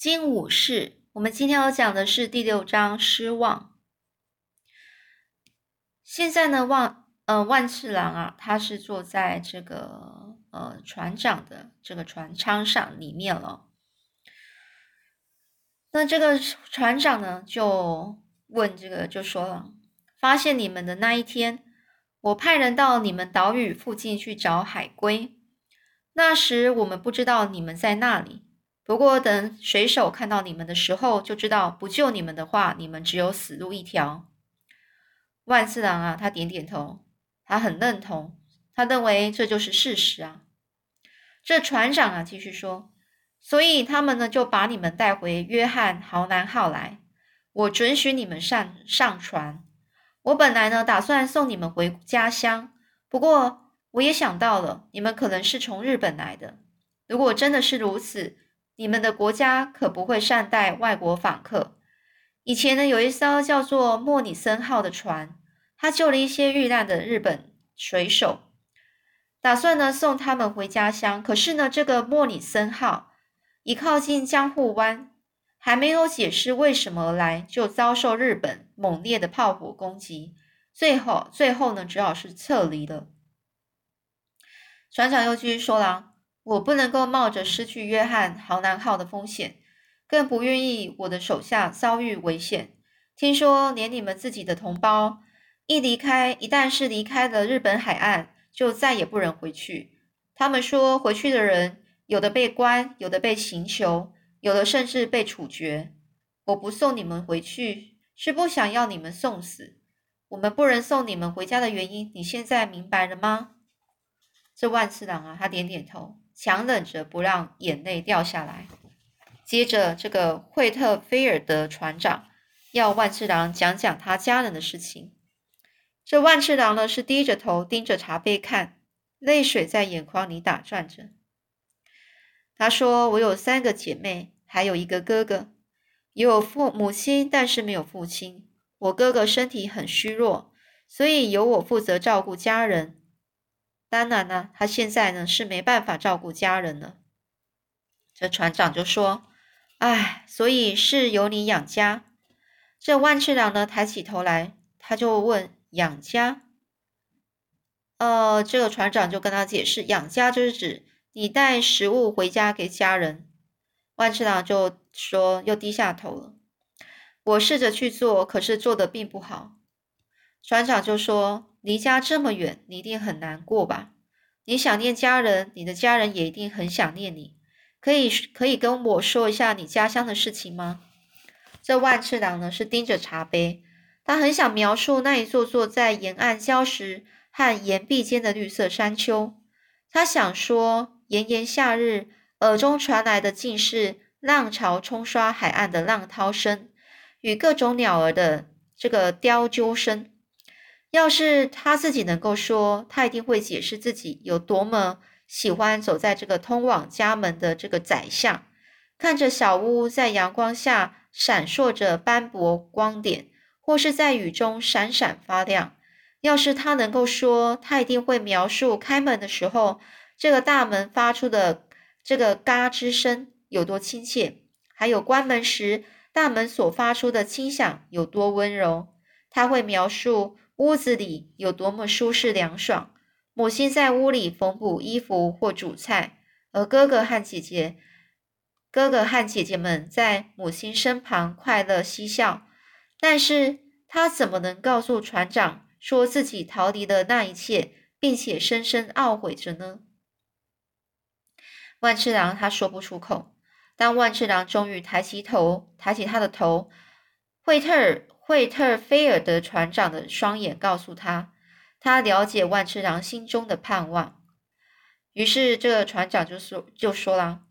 金武士，我们今天要讲的是第六章失望。现在呢，万呃万次郎啊，他是坐在这个呃船长的这个船舱上里面了。那这个船长呢，就问这个就说了，发现你们的那一天，我派人到你们岛屿附近去找海龟，那时我们不知道你们在那里。不过，等水手看到你们的时候，就知道不救你们的话，你们只有死路一条。万次郎啊，他点点头，他很认同，他认为这就是事实啊。这船长啊，继续说，所以他们呢就把你们带回约翰豪南号来，我准许你们上上船。我本来呢打算送你们回家乡，不过我也想到了，你们可能是从日本来的。如果真的是如此，你们的国家可不会善待外国访客。以前呢，有一艘叫做莫里森号的船，他救了一些遇难的日本水手，打算呢送他们回家乡。可是呢，这个莫里森号一靠近江户湾，还没有解释为什么而来，就遭受日本猛烈的炮火攻击。最后，最后呢，只好是撤离了。船长又继续说了。我不能够冒着失去约翰豪南号的风险，更不愿意我的手下遭遇危险。听说连你们自己的同胞一离开，一旦是离开了日本海岸，就再也不能回去。他们说回去的人有的被关，有的被刑求，有的甚至被处决。我不送你们回去，是不想要你们送死。我们不能送你们回家的原因，你现在明白了吗？这万次郎啊，他点点头。强忍着不让眼泪掉下来。接着，这个惠特菲尔德船长要万次郎讲讲他家人的事情。这万次郎呢，是低着头盯着茶杯看，泪水在眼眶里打转着。他说：“我有三个姐妹，还有一个哥哥，有父母亲，但是没有父亲。我哥哥身体很虚弱，所以由我负责照顾家人。”当然呢，他现在呢是没办法照顾家人了。这船长就说：“哎，所以是由你养家。”这万次郎呢抬起头来，他就问：“养家？”呃，这个船长就跟他解释：“养家就是指你带食物回家给家人。”万次郎就说：“又低下头了。”我试着去做，可是做的并不好。船长就说。离家这么远，你一定很难过吧？你想念家人，你的家人也一定很想念你。可以可以跟我说一下你家乡的事情吗？这万次郎呢是盯着茶杯，他很想描述那一座座在沿岸礁石和岩壁间的绿色山丘。他想说，炎炎夏日，耳中传来的竟是浪潮冲刷海岸的浪涛声，与各种鸟儿的这个雕啾声。要是他自己能够说，他一定会解释自己有多么喜欢走在这个通往家门的这个窄巷，看着小屋在阳光下闪烁着斑驳光点，或是在雨中闪闪发亮。要是他能够说，他一定会描述开门的时候，这个大门发出的这个嘎吱声有多亲切，还有关门时大门所发出的轻响有多温柔。他会描述。屋子里有多么舒适凉爽，母亲在屋里缝补衣服或煮菜，而哥哥和姐姐、哥哥和姐姐们在母亲身旁快乐嬉笑。但是他怎么能告诉船长说自己逃离了那一切，并且深深懊悔着呢？万次郎他说不出口。当万次郎终于抬起头，抬起他的头，惠特尔。惠特菲尔德船长的双眼告诉他，他了解万次郎心中的盼望。于是，这个船长就说：“就说了，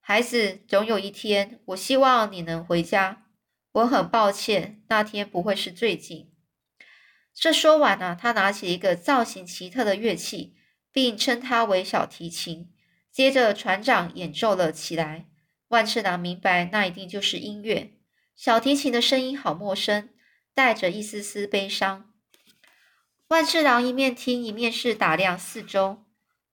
孩子，总有一天，我希望你能回家。我很抱歉，那天不会是最近。”这说完呢，他拿起一个造型奇特的乐器，并称它为小提琴。接着，船长演奏了起来。万次郎明白，那一定就是音乐。小提琴的声音好陌生，带着一丝丝悲伤。万次郎一面听一面是打量四周，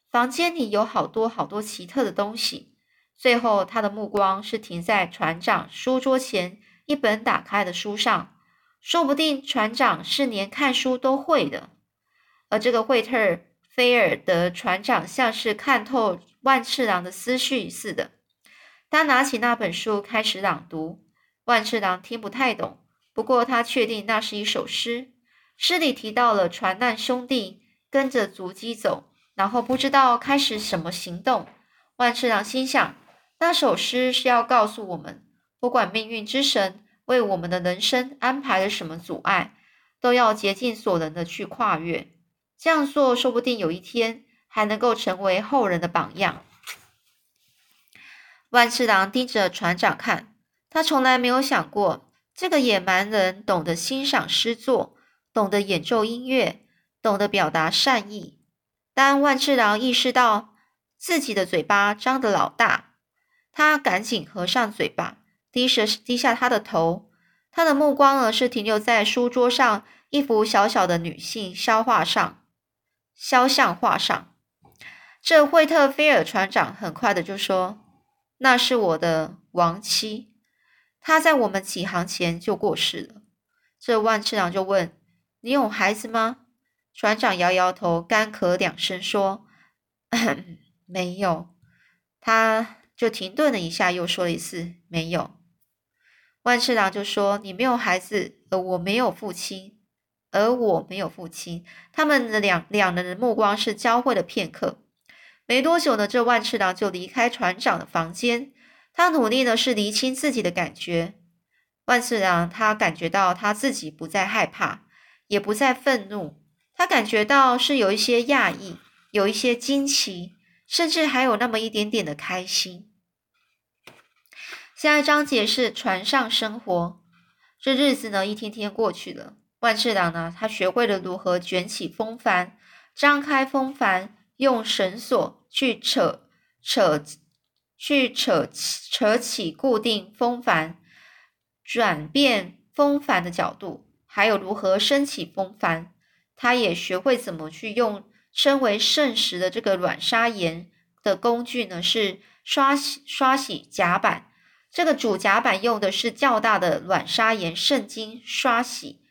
房间里有好多好多奇特的东西。最后，他的目光是停在船长书桌前一本打开的书上。说不定船长是连看书都会的。而这个惠特菲尔德船长像是看透万次郎的思绪似的，他拿起那本书开始朗读。万次郎听不太懂，不过他确定那是一首诗。诗里提到了船难兄弟跟着足迹走，然后不知道开始什么行动。万次郎心想，那首诗是要告诉我们，不管命运之神为我们的人生安排了什么阻碍，都要竭尽所能的去跨越。这样做，说不定有一天还能够成为后人的榜样。万次郎盯着船长看，他从来没有想过，这个野蛮人懂得欣赏诗作，懂得演奏音乐，懂得表达善意。当万次郎意识到自己的嘴巴张得老大，他赶紧合上嘴巴，低着低下他的头。他的目光呢，是停留在书桌上一幅小小的女性肖画上，肖像画上。这惠特菲尔船长很快的就说。那是我的亡妻，他在我们起航前就过世了。这万次郎就问：“你有孩子吗？”船长摇摇头，干咳两声说：“没有。”他就停顿了一下，又说了一次：“没有。”万次郎就说：“你没有孩子，而我没有父亲，而我没有父亲。”他们的两两人的目光是交汇了片刻。没多久呢，这万次郎就离开船长的房间。他努力的是厘清自己的感觉。万次郎他感觉到他自己不再害怕，也不再愤怒。他感觉到是有一些讶异，有一些惊奇，甚至还有那么一点点的开心。下一章节是船上生活。这日子呢，一天天过去了。万次郎呢，他学会了如何卷起风帆，张开风帆。用绳索去扯扯，去扯扯起固定风帆，转变风帆的角度，还有如何升起风帆。他也学会怎么去用称为圣石的这个软砂岩的工具呢？是刷洗刷洗甲板。这个主甲板用的是较大的软砂岩圣经刷洗。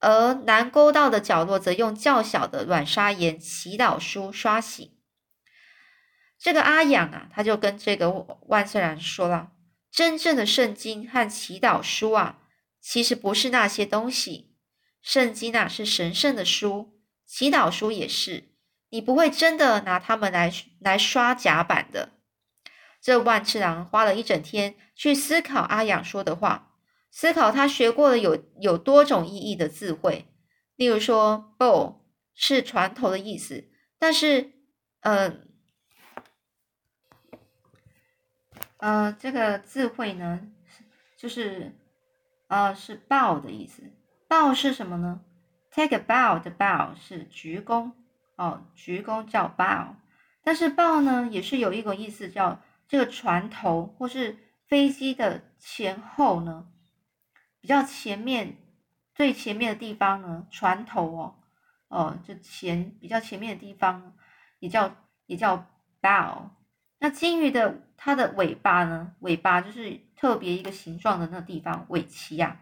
而南沟道的角落则用较小的软砂岩祈祷书刷洗。这个阿养啊，他就跟这个万岁然说了：“真正的圣经和祈祷书啊，其实不是那些东西。圣经啊是神圣的书，祈祷书也是。你不会真的拿它们来来刷甲板的。”这万次郎花了一整天去思考阿养说的话。思考他学过的有有多种意义的字汇，例如说 “bow” 是船头的意思，但是，嗯，呃这个智慧呢，就是呃是 “bow” 的意思。“bow” 是什么呢？“take a bow” 的 “bow” 是鞠躬哦，鞠躬叫 “bow”，但是 “bow” 呢也是有一个意思叫这个船头或是飞机的前后呢。比较前面最前面的地方呢，船头哦，哦，就前比较前面的地方也叫也叫 bow。那金鱼的它的尾巴呢，尾巴就是特别一个形状的那地方，尾鳍呀，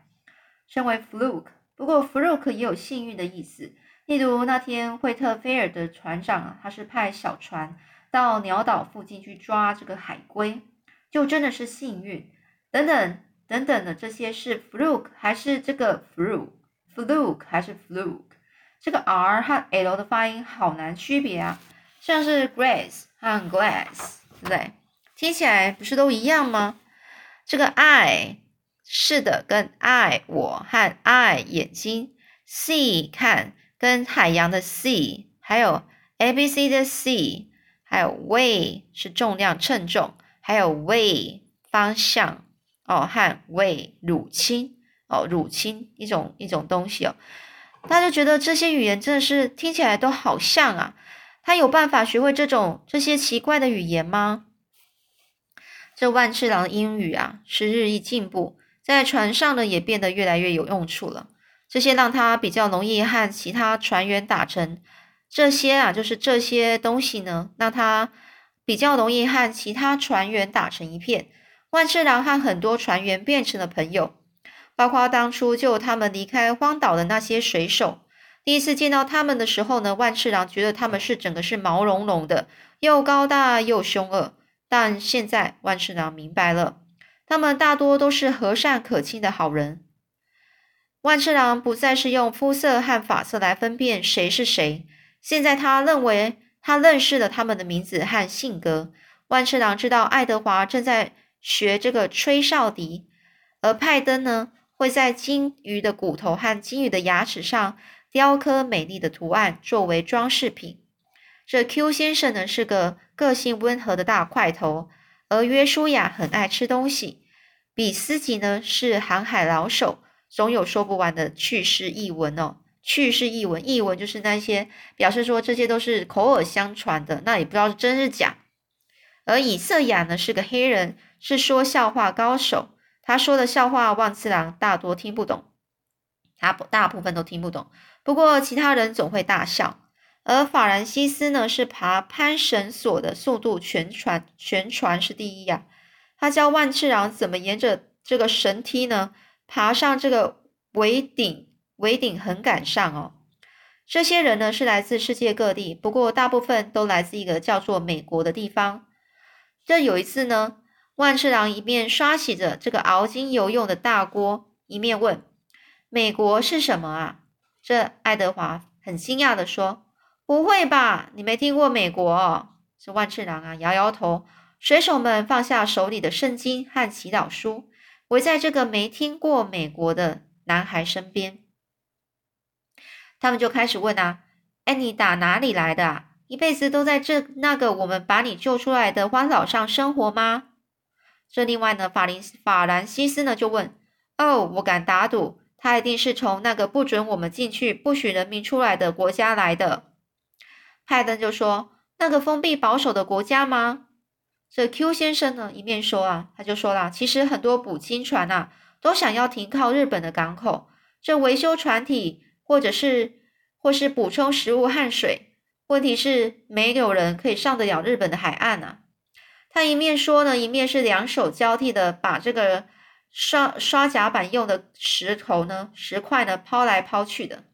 称为 fluke。不过 fluke 也有幸运的意思，例如那天惠特菲尔的船长啊，他是派小船到鸟岛附近去抓这个海龟，就真的是幸运。等等。等等的这些是 fluke 还是这个 fluke？fluke 还是 fluke？这个 r 和 l 的发音好难区别啊，像是 grace 和 glass，对不对？听起来不是都一样吗？这个 i 是的，跟 i 我和 i 眼睛，sea 看跟海洋的 sea，还有 a b c 的 c，还有 Way 是重量称重，还有 way 方向。哦，和 Way 乳清哦，乳清一种一种东西哦，大家觉得这些语言真的是听起来都好像啊。他有办法学会这种这些奇怪的语言吗？这万次郎的英语啊是日益进步，在船上呢也变得越来越有用处了。这些让他比较容易和其他船员打成这些啊，就是这些东西呢，让他比较容易和其他船员打成一片。万次郎和很多船员变成了朋友，包括当初救他们离开荒岛的那些水手。第一次见到他们的时候呢，万次郎觉得他们是整个是毛茸茸的，又高大又凶恶。但现在万次郎明白了，他们大多都是和善可亲的好人。万次郎不再是用肤色和发色来分辨谁是谁，现在他认为他认识了他们的名字和性格。万次郎知道爱德华正在。学这个吹哨笛，而派登呢会在金鱼的骨头和金鱼的牙齿上雕刻美丽的图案作为装饰品。这 Q 先生呢是个个性温和的大块头，而约书亚很爱吃东西。比斯吉呢是航海老手，总有说不完的趣事异闻哦。趣事异闻，异闻就是那些表示说这些都是口耳相传的，那也不知道是真是假。而以色雅呢是个黑人。是说笑话高手，他说的笑话万次郎大多听不懂，他大部分都听不懂。不过其他人总会大笑。而法兰西斯呢，是爬攀绳索的速度全船全船是第一呀。他教万次郎怎么沿着这个绳梯呢，爬上这个围顶，围顶横杆上哦。这些人呢是来自世界各地，不过大部分都来自一个叫做美国的地方。这有一次呢。万次郎一面刷洗着这个熬金油用的大锅，一面问：“美国是什么啊？”这爱德华很惊讶的说：“不会吧，你没听过美国？”这万次郎啊摇摇头。水手们放下手里的圣经和祈祷书，围在这个没听过美国的男孩身边。他们就开始问啊：“哎，你打哪里来的？一辈子都在这那个我们把你救出来的荒岛上生活吗？”这另外呢，法林法兰西斯呢就问：“哦，我敢打赌，他一定是从那个不准我们进去、不许人民出来的国家来的。”派登就说：“那个封闭保守的国家吗？”这 Q 先生呢一面说啊，他就说了：“其实很多捕鲸船啊，都想要停靠日本的港口，这维修船体，或者是或是补充食物和水。问题是，没有人可以上得了日本的海岸啊。”他一面说呢，一面是两手交替的把这个刷刷甲板用的石头呢、石块呢抛来抛去的。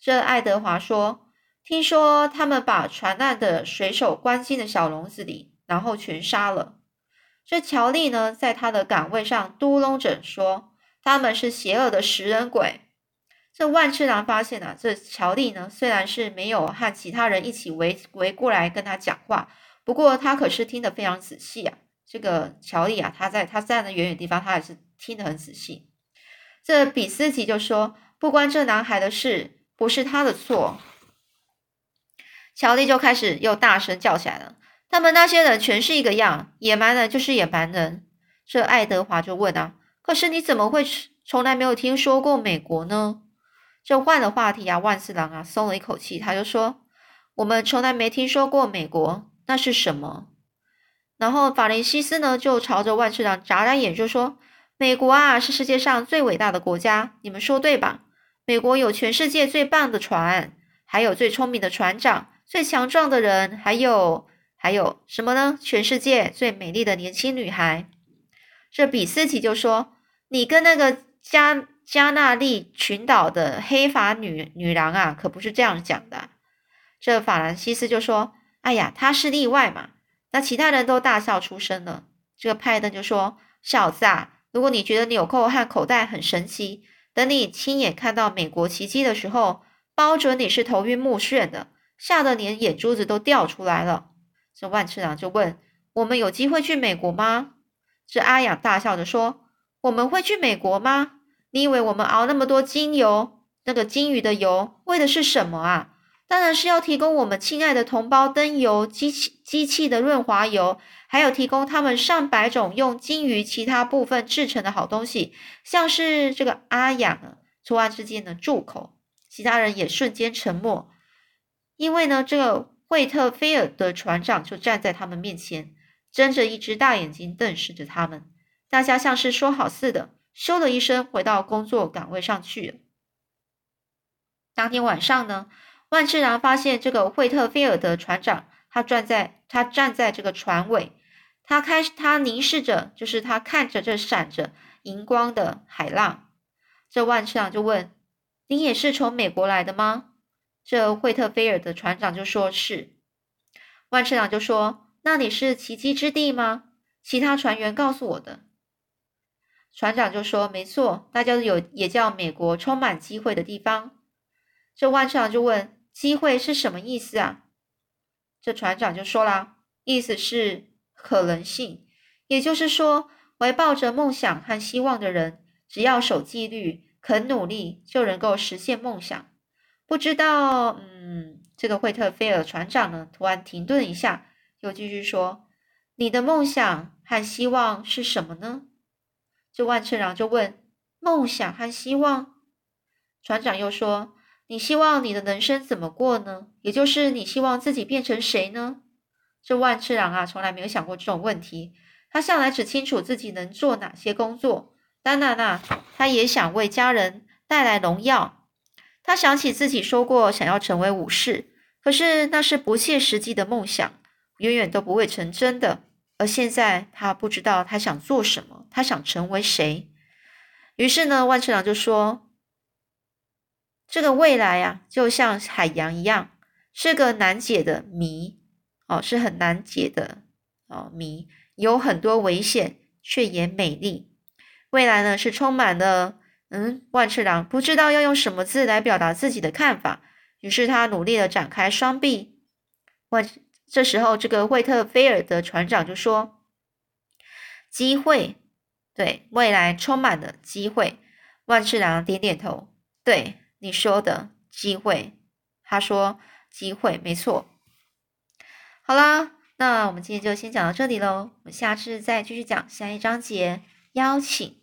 这爱德华说：“听说他们把船难的水手关进了小笼子里，然后全杀了。”这乔利呢，在他的岗位上嘟囔着说：“他们是邪恶的食人鬼。”这万次郎发现啊，这乔利呢，虽然是没有和其他人一起围围过来跟他讲话。不过他可是听得非常仔细啊！这个乔丽啊，他在他站的远远地方，他还是听得很仔细。这比斯吉就说：“不关这男孩的事，不是他的错。”乔丽就开始又大声叫起来了：“他们那些人全是一个样，野蛮人就是野蛮人。”这爱德华就问啊：“可是你怎么会从来没有听说过美国呢？”这换了话题啊，万次郎啊松了一口气，他就说：“我们从来没听说过美国。”那是什么？然后法林西斯呢，就朝着万次郎眨眨眼，就说：“美国啊，是世界上最伟大的国家，你们说对吧？美国有全世界最棒的船，还有最聪明的船长，最强壮的人，还有还有什么呢？全世界最美丽的年轻女孩。”这比斯奇就说：“你跟那个加加纳利群岛的黑发女女郎啊，可不是这样讲的。”这法兰西斯就说。哎呀，他是例外嘛。那其他人都大笑出声了。这个派登就说：“小子啊，如果你觉得纽扣和口袋很神奇，等你亲眼看到美国奇迹的时候，包准你是头晕目眩的，吓得连眼珠子都掉出来了。”这万次郎就问：“我们有机会去美国吗？”这阿雅大笑着说：“我们会去美国吗？你以为我们熬那么多金油，那个金鱼的油，为的是什么啊？”当然是要提供我们亲爱的同胞灯油、机器、机器的润滑油，还有提供他们上百种用金鱼其他部分制成的好东西，像是这个阿雅呢，突然之间的住口，其他人也瞬间沉默，因为呢，这个惠特菲尔的船长就站在他们面前，睁着一只大眼睛瞪视着他们，大家像是说好似的，咻的一声回到工作岗位上去了。当天晚上呢。万次郎发现这个惠特菲尔德船长，他站在他站在这个船尾，他开始他凝视着，就是他看着这闪着荧光的海浪。这万次郎就问：“你也是从美国来的吗？”这惠特菲尔的船长就说是。万次郎就说：“那你是奇迹之地吗？”其他船员告诉我的。船长就说：“没错，那叫有也叫美国充满机会的地方。”这万次郎就问：“机会是什么意思啊？”这船长就说啦：“意思是可能性，也就是说，怀抱着梦想和希望的人，只要守纪律、肯努力，就能够实现梦想。”不知道，嗯，这个惠特菲尔船长呢，突然停顿一下，又继续说：“你的梦想和希望是什么呢？”这万次郎就问：“梦想和希望？”船长又说：“你希望你的人生怎么过呢？也就是你希望自己变成谁呢？”这万次郎啊，从来没有想过这种问题。他向来只清楚自己能做哪些工作。当然啦，他也想为家人带来荣耀。他想起自己说过想要成为武士，可是那是不切实际的梦想，远远都不会成真的。而现在他不知道他想做什么，他想成为谁。于是呢，万次郎就说：“这个未来啊，就像海洋一样，是个难解的谜哦，是很难解的哦谜，有很多危险，却也美丽。未来呢，是充满了。”嗯，万次郎不知道要用什么字来表达自己的看法，于是他努力的展开双臂。万这时候，这个惠特菲尔的船长就说：“机会，对未来充满了机会。”万次郎点点头：“对你说的机会。”他说：“机会没错。”好啦，那我们今天就先讲到这里喽，我们下次再继续讲下一章节，邀请。